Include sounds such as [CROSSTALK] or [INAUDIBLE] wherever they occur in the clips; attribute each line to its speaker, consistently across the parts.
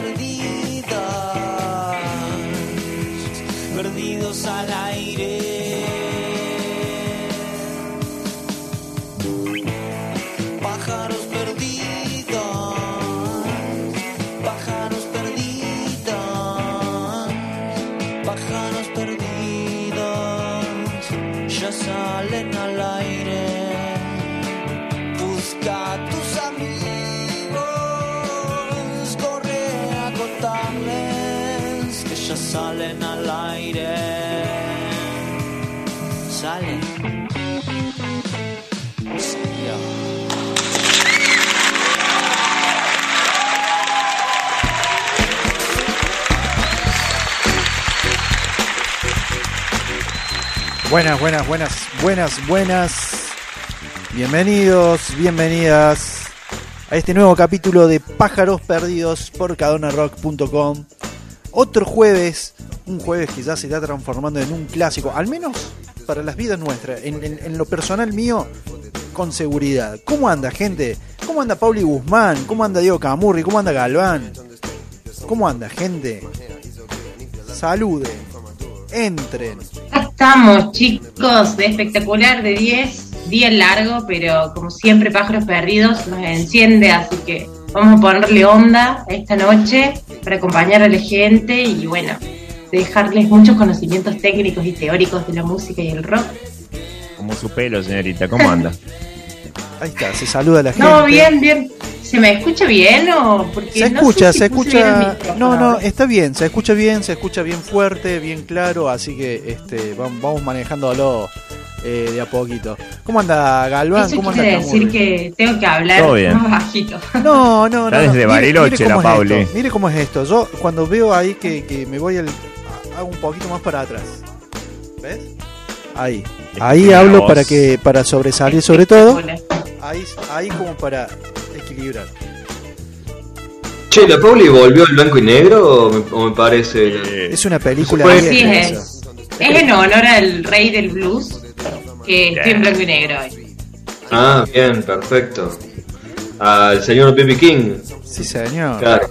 Speaker 1: perdidas, perdidos al aire.
Speaker 2: Buenas, buenas, buenas, buenas, buenas. Bienvenidos, bienvenidas a este nuevo capítulo de Pájaros Perdidos por cadonarrock.com. Otro jueves, un jueves que ya se está transformando en un clásico, al menos para las vidas nuestras, en, en- en lo personal mío, con seguridad. ¿Cómo anda, gente? ¿Cómo anda Pauli Guzmán? ¿Cómo anda Diego Camurri? ¿Cómo anda Galván? ¿Cómo anda, gente? Saluden, entren.
Speaker 3: Estamos, chicos, de espectacular, de 10, día largo, pero como siempre, pájaros perdidos nos enciende, así que vamos a ponerle onda esta noche para acompañar a la gente y bueno, dejarles muchos conocimientos técnicos y teóricos de la música y el rock.
Speaker 4: Como su pelo, señorita. ¿Cómo anda? [LAUGHS]
Speaker 2: Ahí está, se saluda a la gente.
Speaker 3: No, bien, bien. ¿Se me escucha bien o porque
Speaker 2: Se
Speaker 3: no
Speaker 2: escucha,
Speaker 3: sé si
Speaker 2: se escucha. No, no, está bien, se escucha bien, se escucha bien fuerte, bien claro, así que este vamos, manejándolo eh, de a poquito. ¿Cómo anda Galván?
Speaker 3: Eso
Speaker 2: ¿Cómo anda
Speaker 3: quiere decir
Speaker 2: Camurri?
Speaker 3: que tengo que hablar
Speaker 4: Todo bien.
Speaker 3: más bajito. [LAUGHS]
Speaker 2: No, no, no.
Speaker 4: Está
Speaker 2: no.
Speaker 4: desde
Speaker 2: Mire-
Speaker 4: Bariloche
Speaker 2: mire cómo
Speaker 4: la Pauli.
Speaker 2: Mire cómo es esto. Yo cuando veo ahí que, que me voy el. hago un poquito más para atrás. ¿Ves? Ahí. Ahí
Speaker 4: Escucha
Speaker 2: hablo para que para sobresalir sobre todo. Ahí, ahí como para equilibrar.
Speaker 5: Che, ¿la Pauli volvió al blanco y negro o me, o me parece?
Speaker 4: Eh,
Speaker 2: Es una película
Speaker 5: Pues
Speaker 3: Sí, es. Es en honor al rey del blues, que estoy en blanco y negro hoy.
Speaker 5: Ah, bien, perfecto. Al señor B.B. King,
Speaker 2: Sí, señor.
Speaker 5: claro.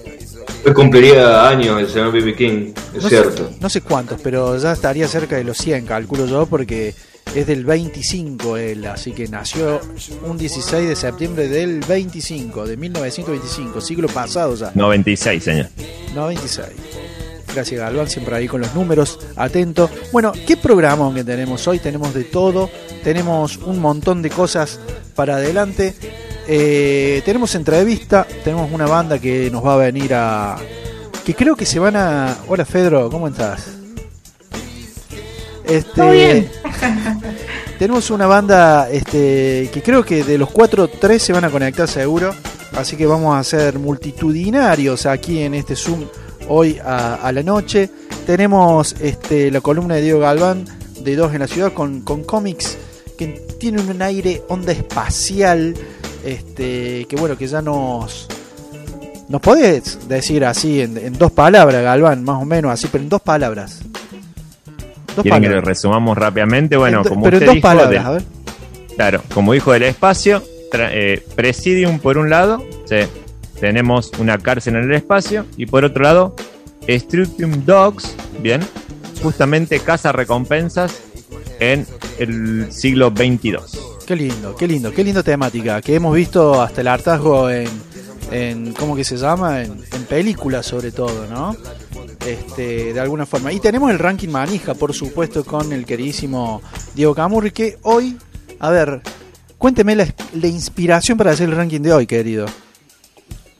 Speaker 5: Hoy cumpliría años el señor B.B. King, es
Speaker 2: no
Speaker 5: cierto.
Speaker 2: Sé, no sé cuántos, pero ya estaría cerca de los 100, calculo yo, porque es del 25 él, así que nació un 16 de septiembre del 25, de 1925, siglo pasado ya,
Speaker 4: 96, señor.
Speaker 2: no 26. Gracias Galván, siempre ahí con los números, atento. Bueno, ¿qué programa que tenemos hoy? Tenemos de todo, tenemos un montón de cosas para adelante. Eh, tenemos entrevista, tenemos una banda que nos va a venir a... que creo que se van a... Hola Fedro, ¿cómo estás? Este,
Speaker 3: bien. [LAUGHS]
Speaker 2: tenemos una banda este, que creo que de los cuatro, tres se van a conectar seguro. Así que vamos a ser multitudinarios aquí en este Zoom hoy a, a la noche. Tenemos este, la columna de Diego Galván de Dos en la Ciudad con, con cómics que tienen un aire onda espacial. Este, que bueno, que ya nos... ¿Nos podés decir así en, en dos palabras, Galván? Más o menos así, pero en dos palabras.
Speaker 4: ¿Quieren que lo resumamos rápidamente? Bueno,
Speaker 2: do-
Speaker 4: como
Speaker 2: pero
Speaker 4: usted
Speaker 2: dos
Speaker 4: dijo,
Speaker 2: palabras,
Speaker 4: del-
Speaker 2: a ver.
Speaker 4: claro, como dijo del espacio, tra- eh, Presidium por un lado, sí, tenemos una cárcel en el espacio, y por otro lado, Structum Dogs, bien, justamente caza recompensas en el siglo 22.
Speaker 2: Qué lindo, qué lindo, qué lindo temática. Que hemos visto hasta el hartazgo en, en ¿cómo que se llama? En, en películas sobre todo, ¿no? Este, de alguna forma. Y tenemos el ranking manija, por supuesto, con el queridísimo Diego Camurri, que hoy, a ver, cuénteme la, la inspiración para hacer el ranking de hoy, querido.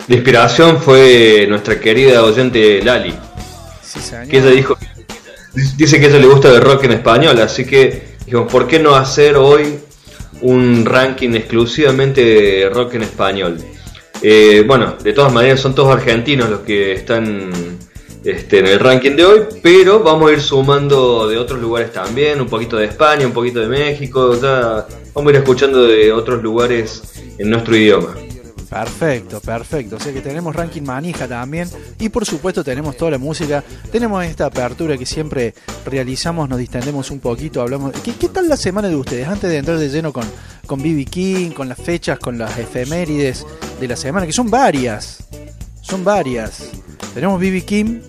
Speaker 5: La inspiración fue nuestra querida oyente Lali,
Speaker 2: Sí, señor.
Speaker 5: que ella dijo, dice que a ella le gusta el rock en español, así que dijimos, ¿por qué no hacer hoy un ranking exclusivamente de rock en español? Eh, bueno, de todas maneras son todos argentinos los que están este, en el ranking de hoy, pero vamos a ir sumando de otros lugares también, un poquito de España, un poquito de México, ya vamos a ir escuchando de otros lugares en nuestro idioma.
Speaker 2: Perfecto, perfecto. O sea que tenemos ranking manija también. Y por supuesto tenemos toda la música. Tenemos esta apertura que siempre realizamos, nos distendemos un poquito, hablamos. ¿Qué, tal la semana de ustedes? Antes de entrar de lleno con con BB King, con las fechas, con las efemérides de la semana, que son varias. Son varias. Tenemos BB King,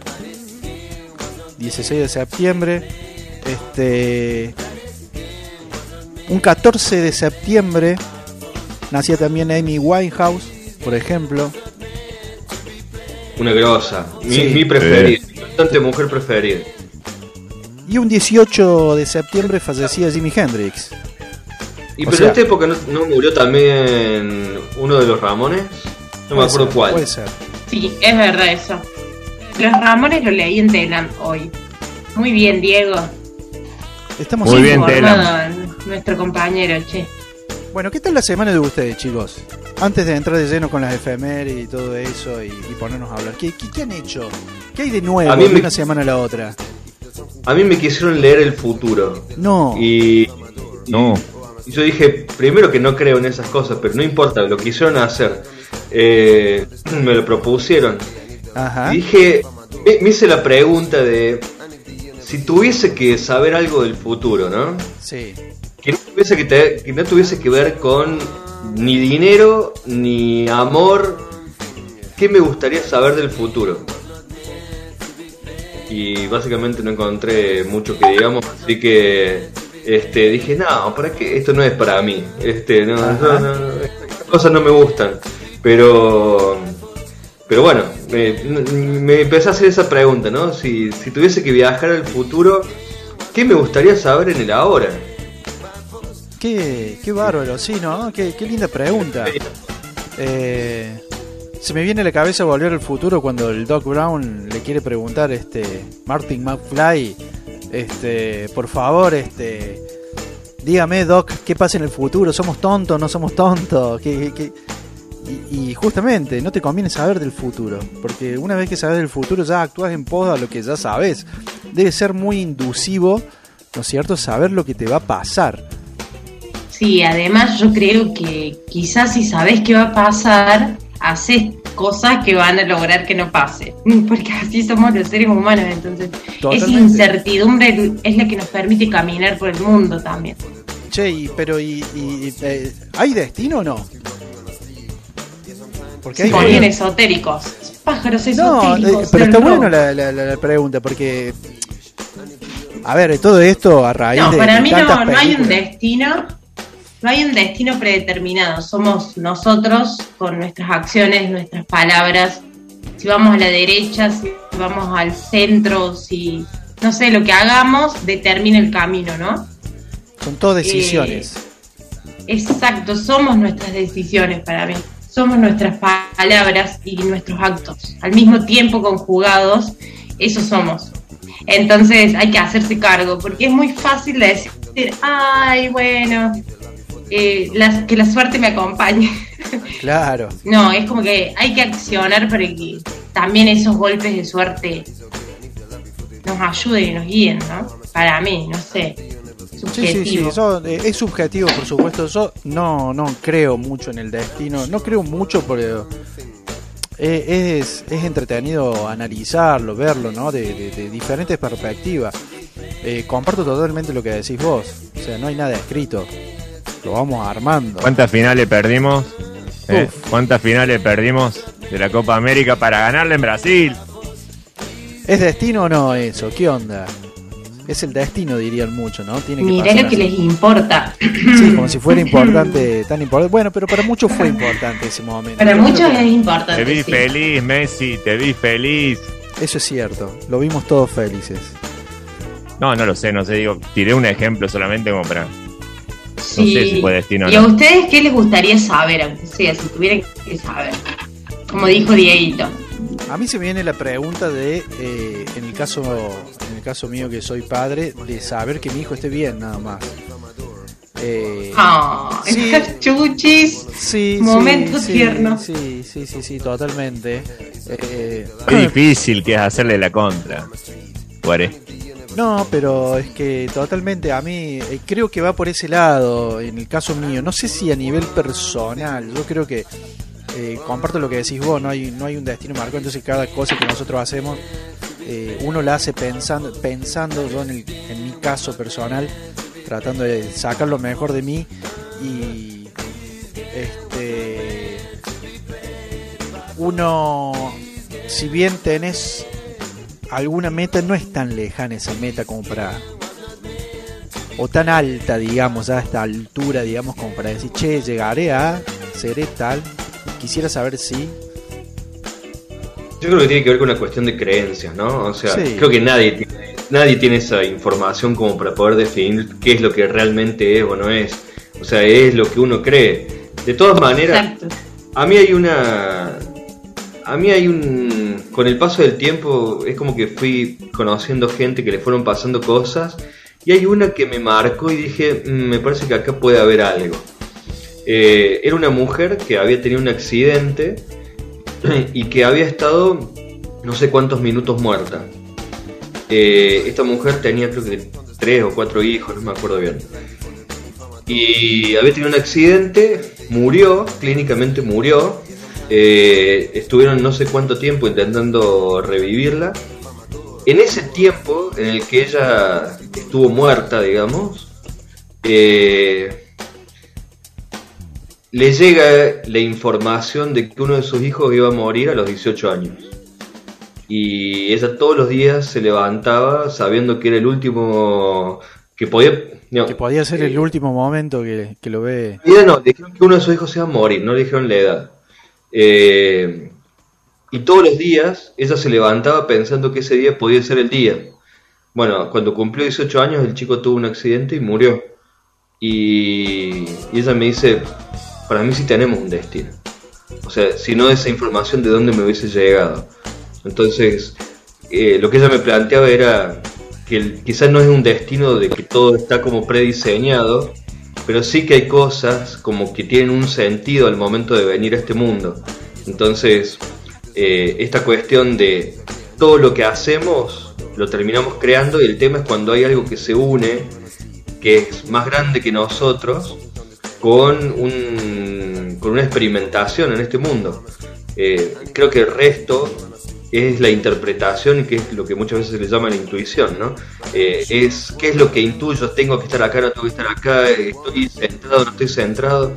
Speaker 2: 16 de septiembre. Este. Un 14 de septiembre nacía también Amy Winehouse, por ejemplo.
Speaker 5: Una grosa, mi,
Speaker 2: Sí.
Speaker 5: mi preferida, mujer preferida.
Speaker 2: Y un 18 de septiembre fallecía Jimi Hendrix.
Speaker 5: Y
Speaker 2: O
Speaker 5: pero
Speaker 2: sea-
Speaker 5: en esta época no, no murió también uno de los Ramones, no me acuerdo
Speaker 2: ser,
Speaker 5: cuál.
Speaker 2: Puede ser.
Speaker 3: Sí, es verdad eso. Los Ramones lo leí en Telam hoy. Muy bien, Diego.
Speaker 2: Estamos
Speaker 4: Muy
Speaker 2: en-
Speaker 4: bien, Tela.
Speaker 3: Informado nuestro compañero, che.
Speaker 2: Bueno, ¿qué tal la semana de ustedes, chicos? Antes de entrar de lleno con las efemérides y todo eso y, y ponernos a hablar, ¿qué, qué, qué han hecho? ¿Qué hay de nuevo
Speaker 5: A mí
Speaker 2: de
Speaker 5: me-
Speaker 2: una semana a la otra?
Speaker 5: A mí me quisieron leer el futuro.
Speaker 2: No.
Speaker 5: Y,
Speaker 4: No.
Speaker 5: y yo dije, primero que no creo en esas cosas, pero no importa, lo quisieron hacer. Eh, [CLEARS THROAT] me lo propusieron.
Speaker 2: Ajá.
Speaker 5: Y dije, me, me hice la pregunta de si tuviese que saber algo del futuro, ¿no?
Speaker 2: Sí.
Speaker 5: Que no tuviese que, te- que no tuviese que ver con ni dinero ni amor. ¿Qué me gustaría saber del futuro? Y básicamente no encontré mucho que digamos, así que este dije, no, ¿para qué? Esto no es para mí. Este, no, no, no, no, estas cosas no me gustan. Pero pero bueno, me, me empecé a hacer esa pregunta, ¿no? Si, si tuviese que viajar al futuro, ¿qué me gustaría saber en el ahora?
Speaker 2: Qué, qué bárbaro, sí, ¿no? Qué, qué linda pregunta. Eh, se me viene a la cabeza volver al futuro cuando el Doc Brown le quiere preguntar, este, Martin McFly, este, por favor, este, dígame, Doc, ¿qué pasa en el futuro? ¿Somos tontos? ¿No somos tontos? ¿Qué, qué- qué? Y, y justamente, no te conviene saber del futuro, porque una vez que sabes del futuro ya actúas en pos a lo que ya sabes. Debe ser muy inducivo, ¿no es cierto?, saber lo que te va a pasar.
Speaker 3: Sí, además yo creo que quizás si sabes qué va a pasar, haces cosas que van a lograr que no pase. [LAUGHS] Porque así somos los seres humanos, entonces esa
Speaker 2: Totalmente.
Speaker 3: incertidumbre es la que nos permite caminar por el mundo también.
Speaker 2: Che, y- pero y, y- eh, ¿hay destino o no? Porque
Speaker 3: Se
Speaker 2: hay
Speaker 3: ponían esotéricos. Pájaros
Speaker 2: No,
Speaker 3: esotéricos.
Speaker 2: eh, pero está
Speaker 3: rock.
Speaker 2: bueno la, la- la- la pregunta, porque... A ver, todo esto a raíz
Speaker 3: No,
Speaker 2: de...
Speaker 3: para
Speaker 2: de
Speaker 3: mí no, no hay un destino, no hay un destino predeterminado. Somos nosotros con nuestras acciones, nuestras palabras. Si vamos a la derecha, si vamos al centro, si no sé lo que hagamos determina el camino, ¿no?
Speaker 2: Son todas decisiones.
Speaker 3: Exacto, somos nuestras decisiones para mí. Somos nuestras pa- palabras y nuestros actos. Al mismo tiempo conjugados, eso somos. Entonces hay que hacerse cargo, porque es muy fácil de decir, ay, bueno, eh, las- que la suerte me acompañe. [LAUGHS]
Speaker 2: Claro.
Speaker 3: no, es como que hay que accionar para que también esos golpes de suerte nos ayuden y nos guíen, ¿no? Para mí, no sé.
Speaker 2: Sí, sí, sí, eso, eh, es subjetivo, por supuesto. Yo no, no creo mucho en el destino. No creo mucho, pero eh, es, es entretenido analizarlo, verlo, ¿no? De, de- de diferentes perspectivas. Eh, comparto totalmente lo que decís vos. O sea, no hay nada escrito. Lo vamos armando.
Speaker 4: ¿Cuántas finales perdimos? ¿Eh? ¿Cuántas finales perdimos de la Copa América para ganarle en Brasil?
Speaker 2: ¿Es destino o no eso? ¿Qué onda? Es el destino, dirían mucho, ¿no? Tiene que
Speaker 3: Mirá
Speaker 2: pasar
Speaker 3: lo que les importa.
Speaker 2: Sí, como si fuera importante, tan importante. Bueno, pero para muchos fue importante ese momento.
Speaker 3: Para muchos es importante.
Speaker 4: Te vi
Speaker 3: sí.
Speaker 4: feliz, Messi, te vi feliz.
Speaker 2: Eso es cierto, lo vimos todos felices.
Speaker 4: No, no lo sé, no sé, digo, tiré un ejemplo solamente como para...
Speaker 3: Sí.
Speaker 4: sé si fue destino o
Speaker 3: ¿Y a
Speaker 4: no.
Speaker 3: ustedes qué les gustaría saber, aunque sea, si tuvieran que saber? Como dijo Dieguito.
Speaker 2: A mí se me viene la pregunta de, eh, en el caso en el caso mío que soy padre, de saber que mi hijo esté bien nada más. Eh,
Speaker 3: Ah,
Speaker 2: Sí. [LAUGHS]
Speaker 3: chuchis.
Speaker 2: sí,
Speaker 3: momento
Speaker 2: sí,
Speaker 3: tierno.
Speaker 2: Sí, sí, sí, sí, totalmente. Eh,
Speaker 4: Qué difícil que es hacerle la contra. Guare.
Speaker 2: No, pero es que totalmente a mí eh, creo que va por ese lado, en el caso mío. No sé si a nivel personal, yo creo que eh, comparto lo que decís vos, no hay, no hay un destino marcado, entonces cada cosa que nosotros hacemos, eh, uno la hace pensando, pensando yo en, el- en mi caso personal, tratando de sacar lo mejor de mí y este uno si bien tenés alguna meta no es tan lejana esa meta como para o tan alta digamos a esta altura digamos como para decir che llegaré a seré tal quisiera saber si
Speaker 5: Yo creo que tiene que ver con una cuestión de creencias, ¿no? O sea,
Speaker 2: Sí.
Speaker 5: creo que nadie tiene, nadie tiene esa información como para poder definir qué es lo que realmente es o no es. O sea, es lo que uno cree. De todas maneras,
Speaker 3: Exacto.
Speaker 5: a mí hay una a mí hay un... Con el paso del tiempo es como que fui conociendo gente que le fueron pasando cosas y hay una que me marcó y dije, "Mm, me parece que acá puede haber algo. Eh, era una mujer que había tenido un accidente [CLEARS THROAT] y que había estado no sé cuántos minutos muerta. Eh, esta mujer tenía creo que tres o cuatro hijos, no me acuerdo bien. Y había tenido un accidente, murió, clínicamente murió. Eh, estuvieron no sé cuánto tiempo intentando revivirla. En ese tiempo en el que ella estuvo muerta, digamos, le llega la información de que uno de sus hijos iba a morir a los 18 años. Y ella todos los días se levantaba sabiendo que era el último que podía... no,
Speaker 2: Que podía ser el
Speaker 5: eh,
Speaker 2: último momento que, que lo ve.
Speaker 5: Ella no, dijeron que uno de sus hijos se iba a morir, no le dijeron la edad. Eh, y todos los días ella se levantaba pensando que ese día podía ser el día. Bueno, cuando cumplió 18 años el chico tuvo un accidente y murió. Y, y ella me dice, para mí sí tenemos un destino. O sea, si no esa información de dónde me hubiese llegado. Entonces, eh, lo que ella me planteaba era que quizás no es un destino de que todo está como prediseñado, pero sí que hay cosas como que tienen un sentido al momento de venir a este mundo. Entonces, eh, esta cuestión de todo lo que hacemos lo terminamos creando y el tema es cuando hay algo que se une, que es más grande que nosotros, con, un, con una experimentación en este mundo. Eh, creo que el resto es la interpretación, que es lo que muchas veces se le llama la intuición, ¿no? Eh, es qué es lo que intuyo, tengo que estar acá, no tengo que estar acá, estoy centrado, no estoy centrado.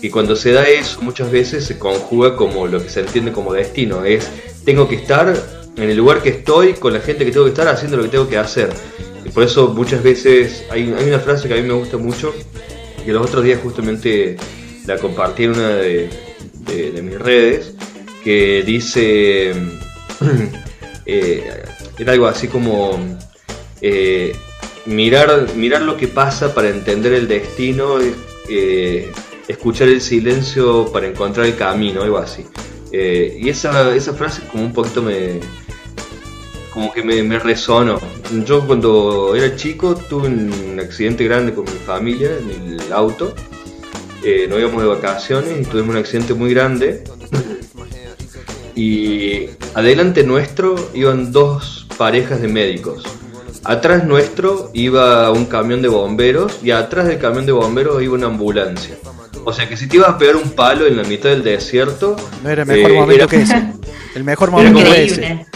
Speaker 5: Y cuando se da eso, muchas veces se conjuga como lo que se entiende como destino, es tengo que estar en el lugar que estoy, con la gente que tengo que estar, haciendo lo que tengo que hacer. Y por eso muchas veces hay, hay una frase que a mí me gusta mucho, que los otros días justamente la compartí en una de, mis redes, que dice, [CLEARS THROAT] eh, era algo así como eh, mirar, mirar lo que pasa para entender el destino, eh, escuchar el silencio para encontrar el camino, algo así. Y esa, esa frase como un poquito me, como que me, me resonó. Yo cuando era chico tuve un accidente grande con mi familia en el auto. Eh, nos íbamos de vacaciones y tuvimos un accidente muy grande. Y adelante nuestro iban dos parejas de médicos. Atrás nuestro iba un camión de bomberos y atrás del camión de bomberos iba una ambulancia. O sea que si te ibas a pegar un palo en la mitad del desierto,
Speaker 2: No era el mejor
Speaker 5: eh,
Speaker 2: momento
Speaker 5: era-
Speaker 2: que ese. [LAUGHS] El mejor momento fue ese.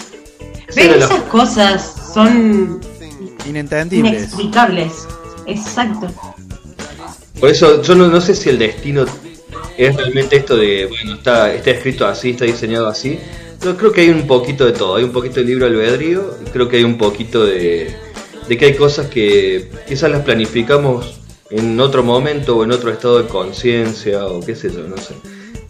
Speaker 3: ¿Ven?
Speaker 5: la-
Speaker 3: Esas cosas son
Speaker 2: Inentendibles.
Speaker 3: inexplicables. Exacto.
Speaker 5: Por eso yo no, no sé si el destino es realmente esto de, bueno, está, está escrito así, está diseñado así. Yo creo que hay un poquito de todo. Hay un poquito de libre albedrío y creo que hay un poquito de, de que hay cosas que quizás las planificamos en otro momento o en otro estado de conciencia o qué sé yo, no sé.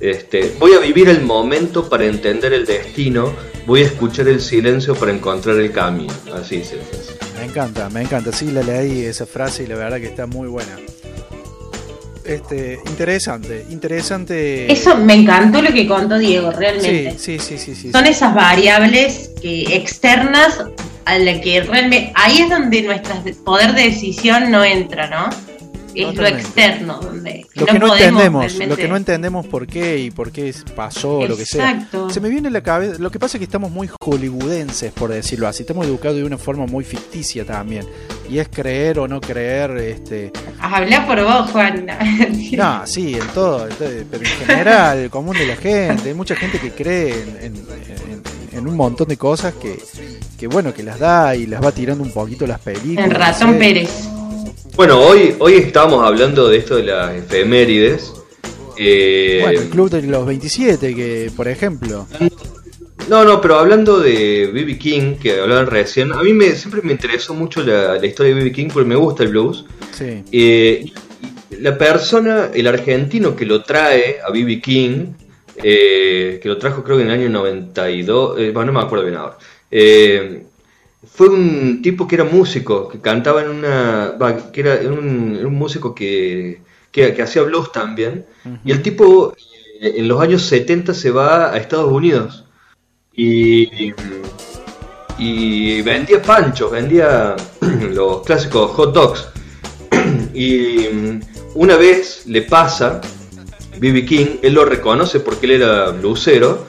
Speaker 5: Este, voy a vivir el momento para entender el destino, voy a escuchar el silencio para encontrar el camino. Así se hace.
Speaker 2: Me encanta, me encanta. Sí, la leí esa frase y la verdad que está muy buena. Este, interesante, interesante.
Speaker 3: Eso me encantó lo que contó Diego,
Speaker 2: Sí,
Speaker 3: realmente.
Speaker 2: sí, sí, sí, sí.
Speaker 3: Son esas variables que externas a la que realmente ahí es donde nuestro poder de decisión no entra, ¿no? Es lo externo donde
Speaker 2: Lo que no
Speaker 3: podemos
Speaker 2: entendemos, lo que no entendemos por qué y por qué pasó, lo que sea.
Speaker 3: Exacto.
Speaker 2: Se me viene a la cabeza, lo que pasa es que estamos muy hollywoodenses, por decirlo así, estamos educados de una forma muy ficticia también, y es creer o no creer, este,
Speaker 3: Habla por vos, Juan. [LAUGHS]
Speaker 2: no, sí, en todo, pero en general, el común de la gente, hay mucha gente que cree en, en- en- en un montón de cosas que, que, bueno, que las da y las va tirando un poquito las películas.
Speaker 3: En Ratón. Pérez.
Speaker 5: Bueno, hoy, hoy estábamos hablando de esto de las efemérides. Eh,
Speaker 2: Bueno, el club de los 27, que por ejemplo,
Speaker 5: No, no, pero hablando de B.B. King, que hablaban recién, a mí me, siempre me interesó mucho la, la historia de B.B. King porque me gusta el blues.
Speaker 2: sí,
Speaker 5: Eh, la persona, el argentino que lo trae a B.B. King, eh, que lo trajo creo que en el año 92, eh, bueno, no me acuerdo bien ahora, eh, fue un tipo que era músico, que cantaba en una, que era un, músico que, que, que hacía blues también, y el tipo eh, en los años 70 se va a Estados Unidos y, y vendía panchos, vendía [CLEARS THROAT] los clásicos hot dogs. [CLEARS THROAT] Y una vez le pasa, B.B. King, él lo reconoce porque él era blusero,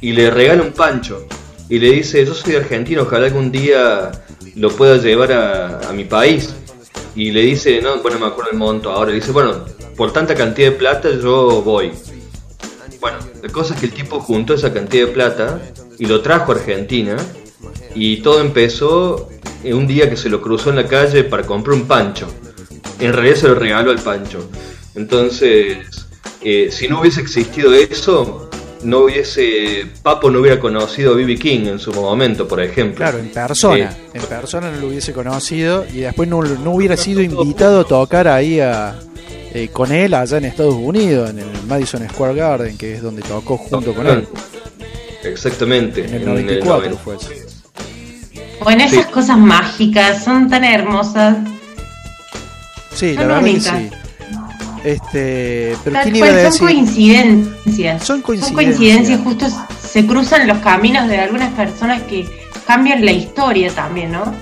Speaker 5: y le regala un pancho. Y le dice, yo soy argentino, ojalá algún día lo pueda llevar a, mi país. Y le dice, no, bueno, me acuerdo el monto ahora. Le dice, bueno, por tanta cantidad de plata yo voy. Bueno, la cosa es que el tipo juntó esa cantidad de plata y lo trajo a Argentina. Y todo empezó en un día que se lo cruzó en la calle para comprar un pancho. En realidad se lo regaló al pancho. Entonces, eh, si no hubiese existido eso, no hubiese. Papo no hubiera conocido a B.B. King en su momento, por ejemplo.
Speaker 2: Claro, en persona.
Speaker 5: Eh,
Speaker 2: En persona no lo hubiese conocido y después no, no hubiera sido invitado a tocar ahí a, eh, con él allá en Estados Unidos, en el Madison Square Garden, que es donde tocó junto con él.
Speaker 5: Exactamente.
Speaker 2: En el
Speaker 5: en el
Speaker 2: 94
Speaker 5: 90.
Speaker 2: fue eso.
Speaker 3: Bueno, esas
Speaker 5: Sí.
Speaker 3: cosas mágicas son tan hermosas.
Speaker 2: Sí, la
Speaker 3: Son
Speaker 2: verdad que
Speaker 3: únicas.
Speaker 2: sí. Este, pero
Speaker 3: Tal
Speaker 2: ¿quién iba a
Speaker 3: cual, son coincidencias.
Speaker 2: Son coincidencias.
Speaker 3: coincidencias, justo se cruzan los caminos de algunas personas que cambian la historia también, ¿no?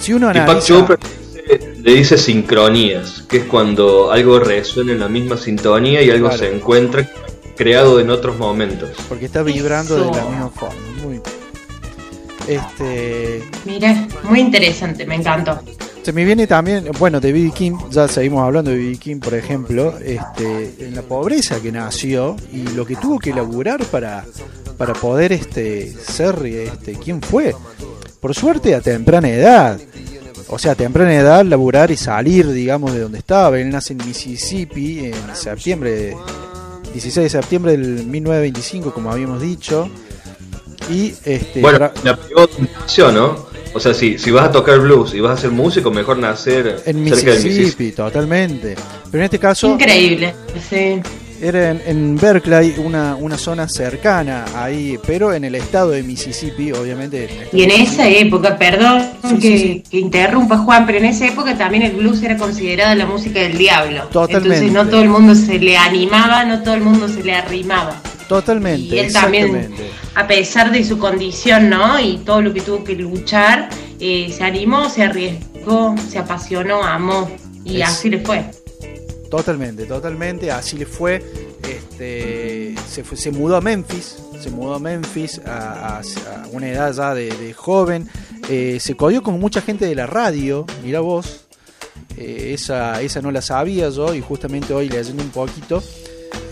Speaker 2: Si uno analiza,
Speaker 5: le dice- sincronías, que es cuando algo resuena en la misma sintonía y algo
Speaker 2: Claro.
Speaker 5: se encuentra creado en otros momentos.
Speaker 2: porque está vibrando de la misma forma. Muy este
Speaker 3: Mira, muy interesante, me encantó.
Speaker 2: Se me viene también, bueno, de B.B. King, ya seguimos hablando de B.B. King, por ejemplo, este, en la pobreza que nació y lo que tuvo que laburar para, para poder este, ser este, quien fue. Por suerte, a temprana edad. O sea, a temprana edad, laburar y salir, digamos, de donde estaba. Él nace en Mississippi en septiembre, 16 de septiembre del 1925, como habíamos dicho. Y este,
Speaker 5: Bueno, la pegó ¿no? O sea, si, si vas a tocar blues y vas a ser músico, mejor nacer
Speaker 2: en
Speaker 5: cerca del
Speaker 2: Mississippi,
Speaker 5: Mississippi.
Speaker 2: totalmente. Pero en este caso,
Speaker 3: Increíble, sí.
Speaker 2: Era en, en Berkeley, una, una zona cercana ahí, pero en el estado de Mississippi, obviamente.
Speaker 3: Y en esa época, perdón
Speaker 2: Sí,
Speaker 3: que,
Speaker 2: sí, sí.
Speaker 3: que interrumpa Juan, pero en esa época también el blues era considerada la música del diablo.
Speaker 2: Totalmente.
Speaker 3: Entonces no todo el mundo se le animaba, no todo el mundo se le arrimaba.
Speaker 2: Totalmente,
Speaker 3: Y él también,
Speaker 2: exactamente.
Speaker 3: a pesar de su condición, ¿no? Y todo lo que tuvo que luchar, eh, se animó, se arriesgó, se apasionó, amó. Y
Speaker 2: Es-
Speaker 3: así le fue.
Speaker 2: Totalmente, totalmente. Así le fue. Este, se, fue- se mudó a Memphis. Se mudó a Memphis a, a- a una edad ya de, de joven. Eh, se codió con mucha gente de la radio. Mira vos. Eh, esa, esa no la sabía yo. Y justamente hoy leyendo un poquito.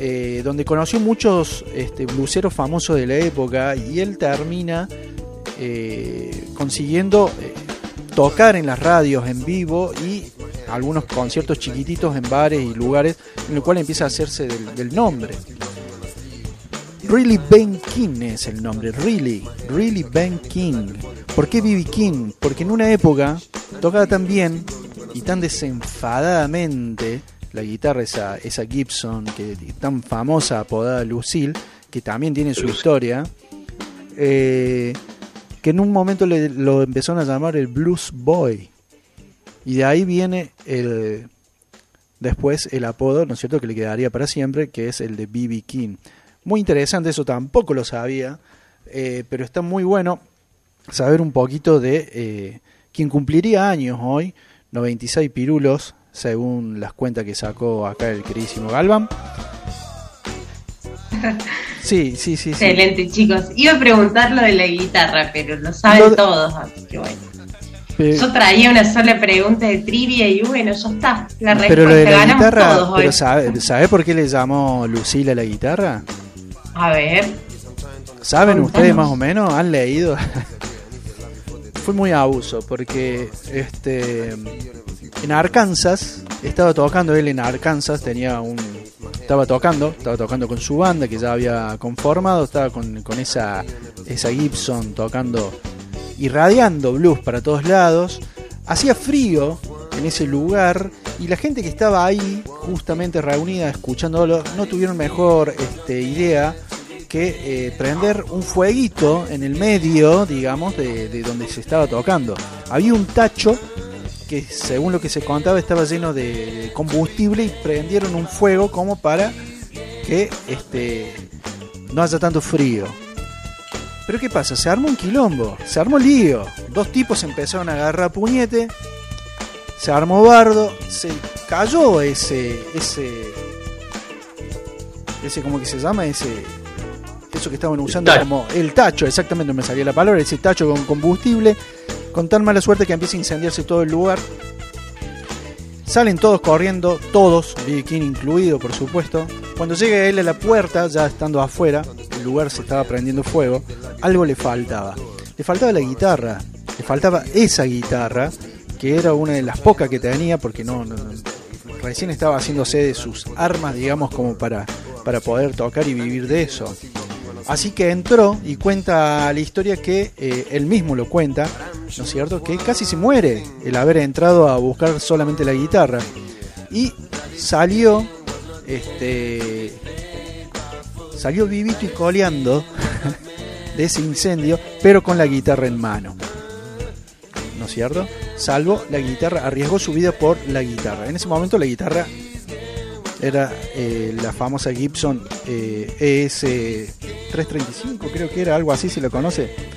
Speaker 2: Eh, donde conoció muchos este, bluseros famosos de la época. Y él termina eh, consiguiendo eh, tocar en las radios en vivo y algunos conciertos chiquititos en bares y lugares en el cual empieza a hacerse del, del nombre. Really Ben King es el nombre, Really, Really Ben King. ¿Por qué B.B. King? Porque en una época tocaba tan bien y tan desenfadadamente la guitarra, esa, esa Gibson, que tan famosa, apodada Lucille, que también tiene su
Speaker 5: Lucille.
Speaker 2: historia, eh, que en un momento le, lo empezaron a llamar el Blues Boy. Y de ahí viene el después el apodo, ¿no es cierto?, que le quedaría para siempre, que es el de B.B. King. Muy interesante, eso tampoco lo sabía, eh, pero está muy bueno saber un poquito de eh, quien cumpliría años hoy, 96 pirulos, según las cuentas que sacó acá el queridísimo Galvan. [LAUGHS] Sí, sí, sí, sí.
Speaker 3: Excelente, chicos. Iba a preguntar lo de la guitarra, pero lo saben
Speaker 2: Lo
Speaker 3: todos, así que bueno.
Speaker 2: Pe-
Speaker 3: Yo traía una sola pregunta de trivia y bueno, ya está. La respuesta
Speaker 2: pero lo de la guitarra,
Speaker 3: todos hoy.
Speaker 2: pero ¿sabe, ¿sabe por qué le llamó Lucila la guitarra?
Speaker 3: A ver,
Speaker 2: ¿Saben
Speaker 3: Contanos.
Speaker 2: ustedes más o menos? ¿Han leído? [LAUGHS] Fue muy abuso porque este en Arkansas estaba tocando él en Arkansas tenía un estaba tocando estaba tocando con su banda que ya había conformado estaba con, con esa esa Gibson tocando irradiando blues para todos lados hacía frío en ese lugar y la gente que estaba ahí justamente reunida escuchándolo no tuvieron mejor este, idea que eh, prender un fueguito en el medio, digamos, de, de donde se estaba tocando. Había un tacho que, según lo que se contaba, estaba lleno de combustible y prendieron un fuego como para que este, no haya tanto frío. Pero ¿qué pasa? Se armó un quilombo, se armó lío. Dos tipos empezaron a agarrar puñete, se armó bardo, se cayó ese, ese, ese, ¿cómo que se llama? Ese, eso que estaban usando como el tacho, exactamente no me salía la palabra, ese tacho con combustible, con tan mala suerte que empieza a incendiarse todo el lugar. Salen todos corriendo, todos. King incluido, por supuesto. Cuando llega él a la puerta, ya estando afuera, el lugar se estaba prendiendo fuego, algo le faltaba. Le faltaba la guitarra, le faltaba esa guitarra, que era una de las pocas que tenía, porque no- recién estaba haciéndose de sus armas, digamos, como para, para poder tocar y vivir de eso. Así que entró y cuenta la historia que eh, él mismo lo cuenta, ¿no es cierto? Que casi se muere el haber entrado a buscar solamente la guitarra. Y salió, este, salió vivito y coleando [LAUGHS] de ese incendio, pero con la guitarra en mano. ¿No es cierto? Salvo la guitarra, arriesgó su vida por la guitarra. En ese momento la guitarra era eh, la famosa Gibson eh, ES335, creo que era algo así, si lo conoce.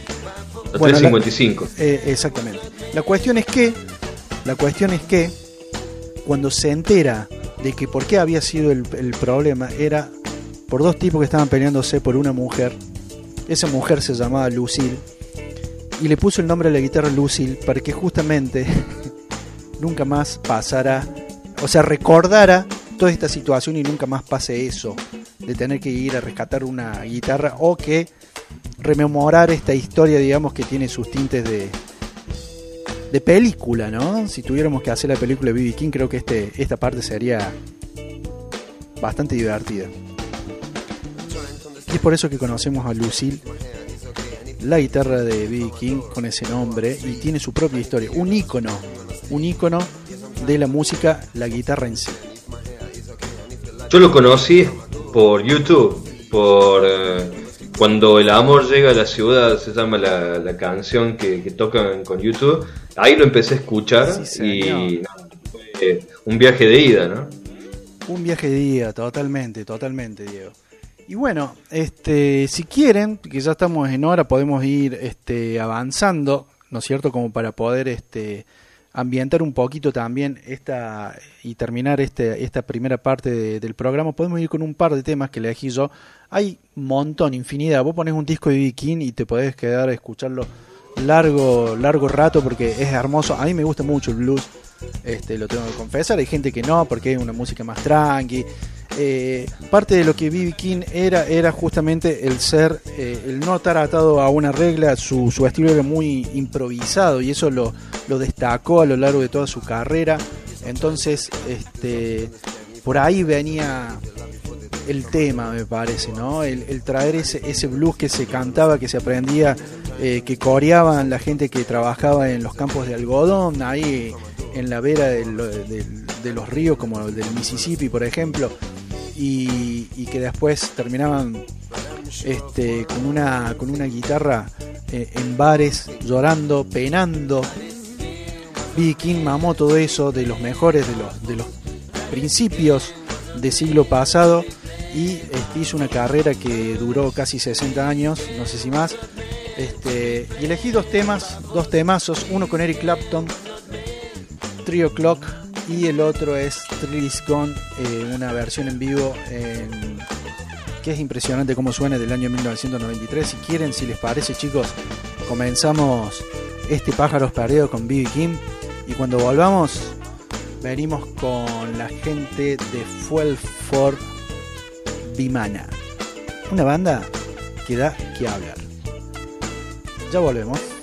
Speaker 5: La
Speaker 2: Bueno, la-
Speaker 5: 355.
Speaker 2: Eh, exactamente. La cuestión es que, la cuestión es que, cuando se entera de que por qué había sido el, el problema, era por dos tipos que estaban peleándose por una mujer. Esa mujer se llamaba Lucille y le puso el nombre a la guitarra Lucille para que justamente [LAUGHS] nunca más pasara, o sea, recordara toda esta situación y nunca más pase eso de tener que ir a rescatar una guitarra o que rememorar esta historia, digamos, que tiene sus tintes de, de película, ¿no? Si tuviéramos que hacer la película de B.B. King, creo que este, esta parte sería bastante divertida. Y es por eso que conocemos a Lucille, la guitarra de B.B. King con ese nombre, y tiene su propia historia, un ícono, un ícono de la música, la guitarra en sí.
Speaker 5: Yo lo conocí por YouTube, por eh, cuando el amor llega a la ciudad, se llama la, la canción que, que tocan con YouTube. Ahí lo empecé a escuchar
Speaker 2: Sí,
Speaker 5: y no, fue un viaje de ida, ¿no?
Speaker 2: Un viaje de día, totalmente, totalmente, Diego. Y bueno, este, si quieren, que ya estamos en hora, podemos ir este, avanzando, ¿no es cierto? Como para poder este, ambientar un poquito también esta y terminar este, esta primera parte de- del programa. Podemos ir con un par de temas que elegí yo. Hay montón, infinidad. Vos pones un disco de. King y te podés quedar a escucharlo largo, largo rato porque es hermoso. A mí me gusta mucho el blues. Este, lo tengo que confesar, hay gente que no, porque es una música más tranqui. Eh, parte de lo que B.B. King era, era justamente el ser, eh, el no estar atado a una regla, su, su estilo era muy improvisado y eso lo, lo destacó a lo largo de toda su carrera. Entonces, este, por ahí venía el tema, me parece, ¿no? El, el traer ese, ese blues que se cantaba, que se aprendía, eh, que coreaban la gente que trabajaba en los campos de algodón, ahí en la vera de los ríos, como el del Mississippi, por ejemplo, y, y que después terminaban este, con, una, con una guitarra eh, en bares, llorando, penando. B. King mamó todo eso de los mejores, de los, de los principios del siglo pasado y este, hizo una carrera que duró casi 60 años, no sé si más. Este, y elegí dos temas, dos temazos, uno con Eric Clapton, Trio Clock, y el otro es Gone, eh, una versión en vivo que es impresionante cómo suena del año 1993. Si quieren, si les parece, chicos, comenzamos este Pájaros Perdidos con B.B. King y cuando volvamos venimos con la gente de Fuel for Vimana. Una banda que da que hablar. Ya volvemos.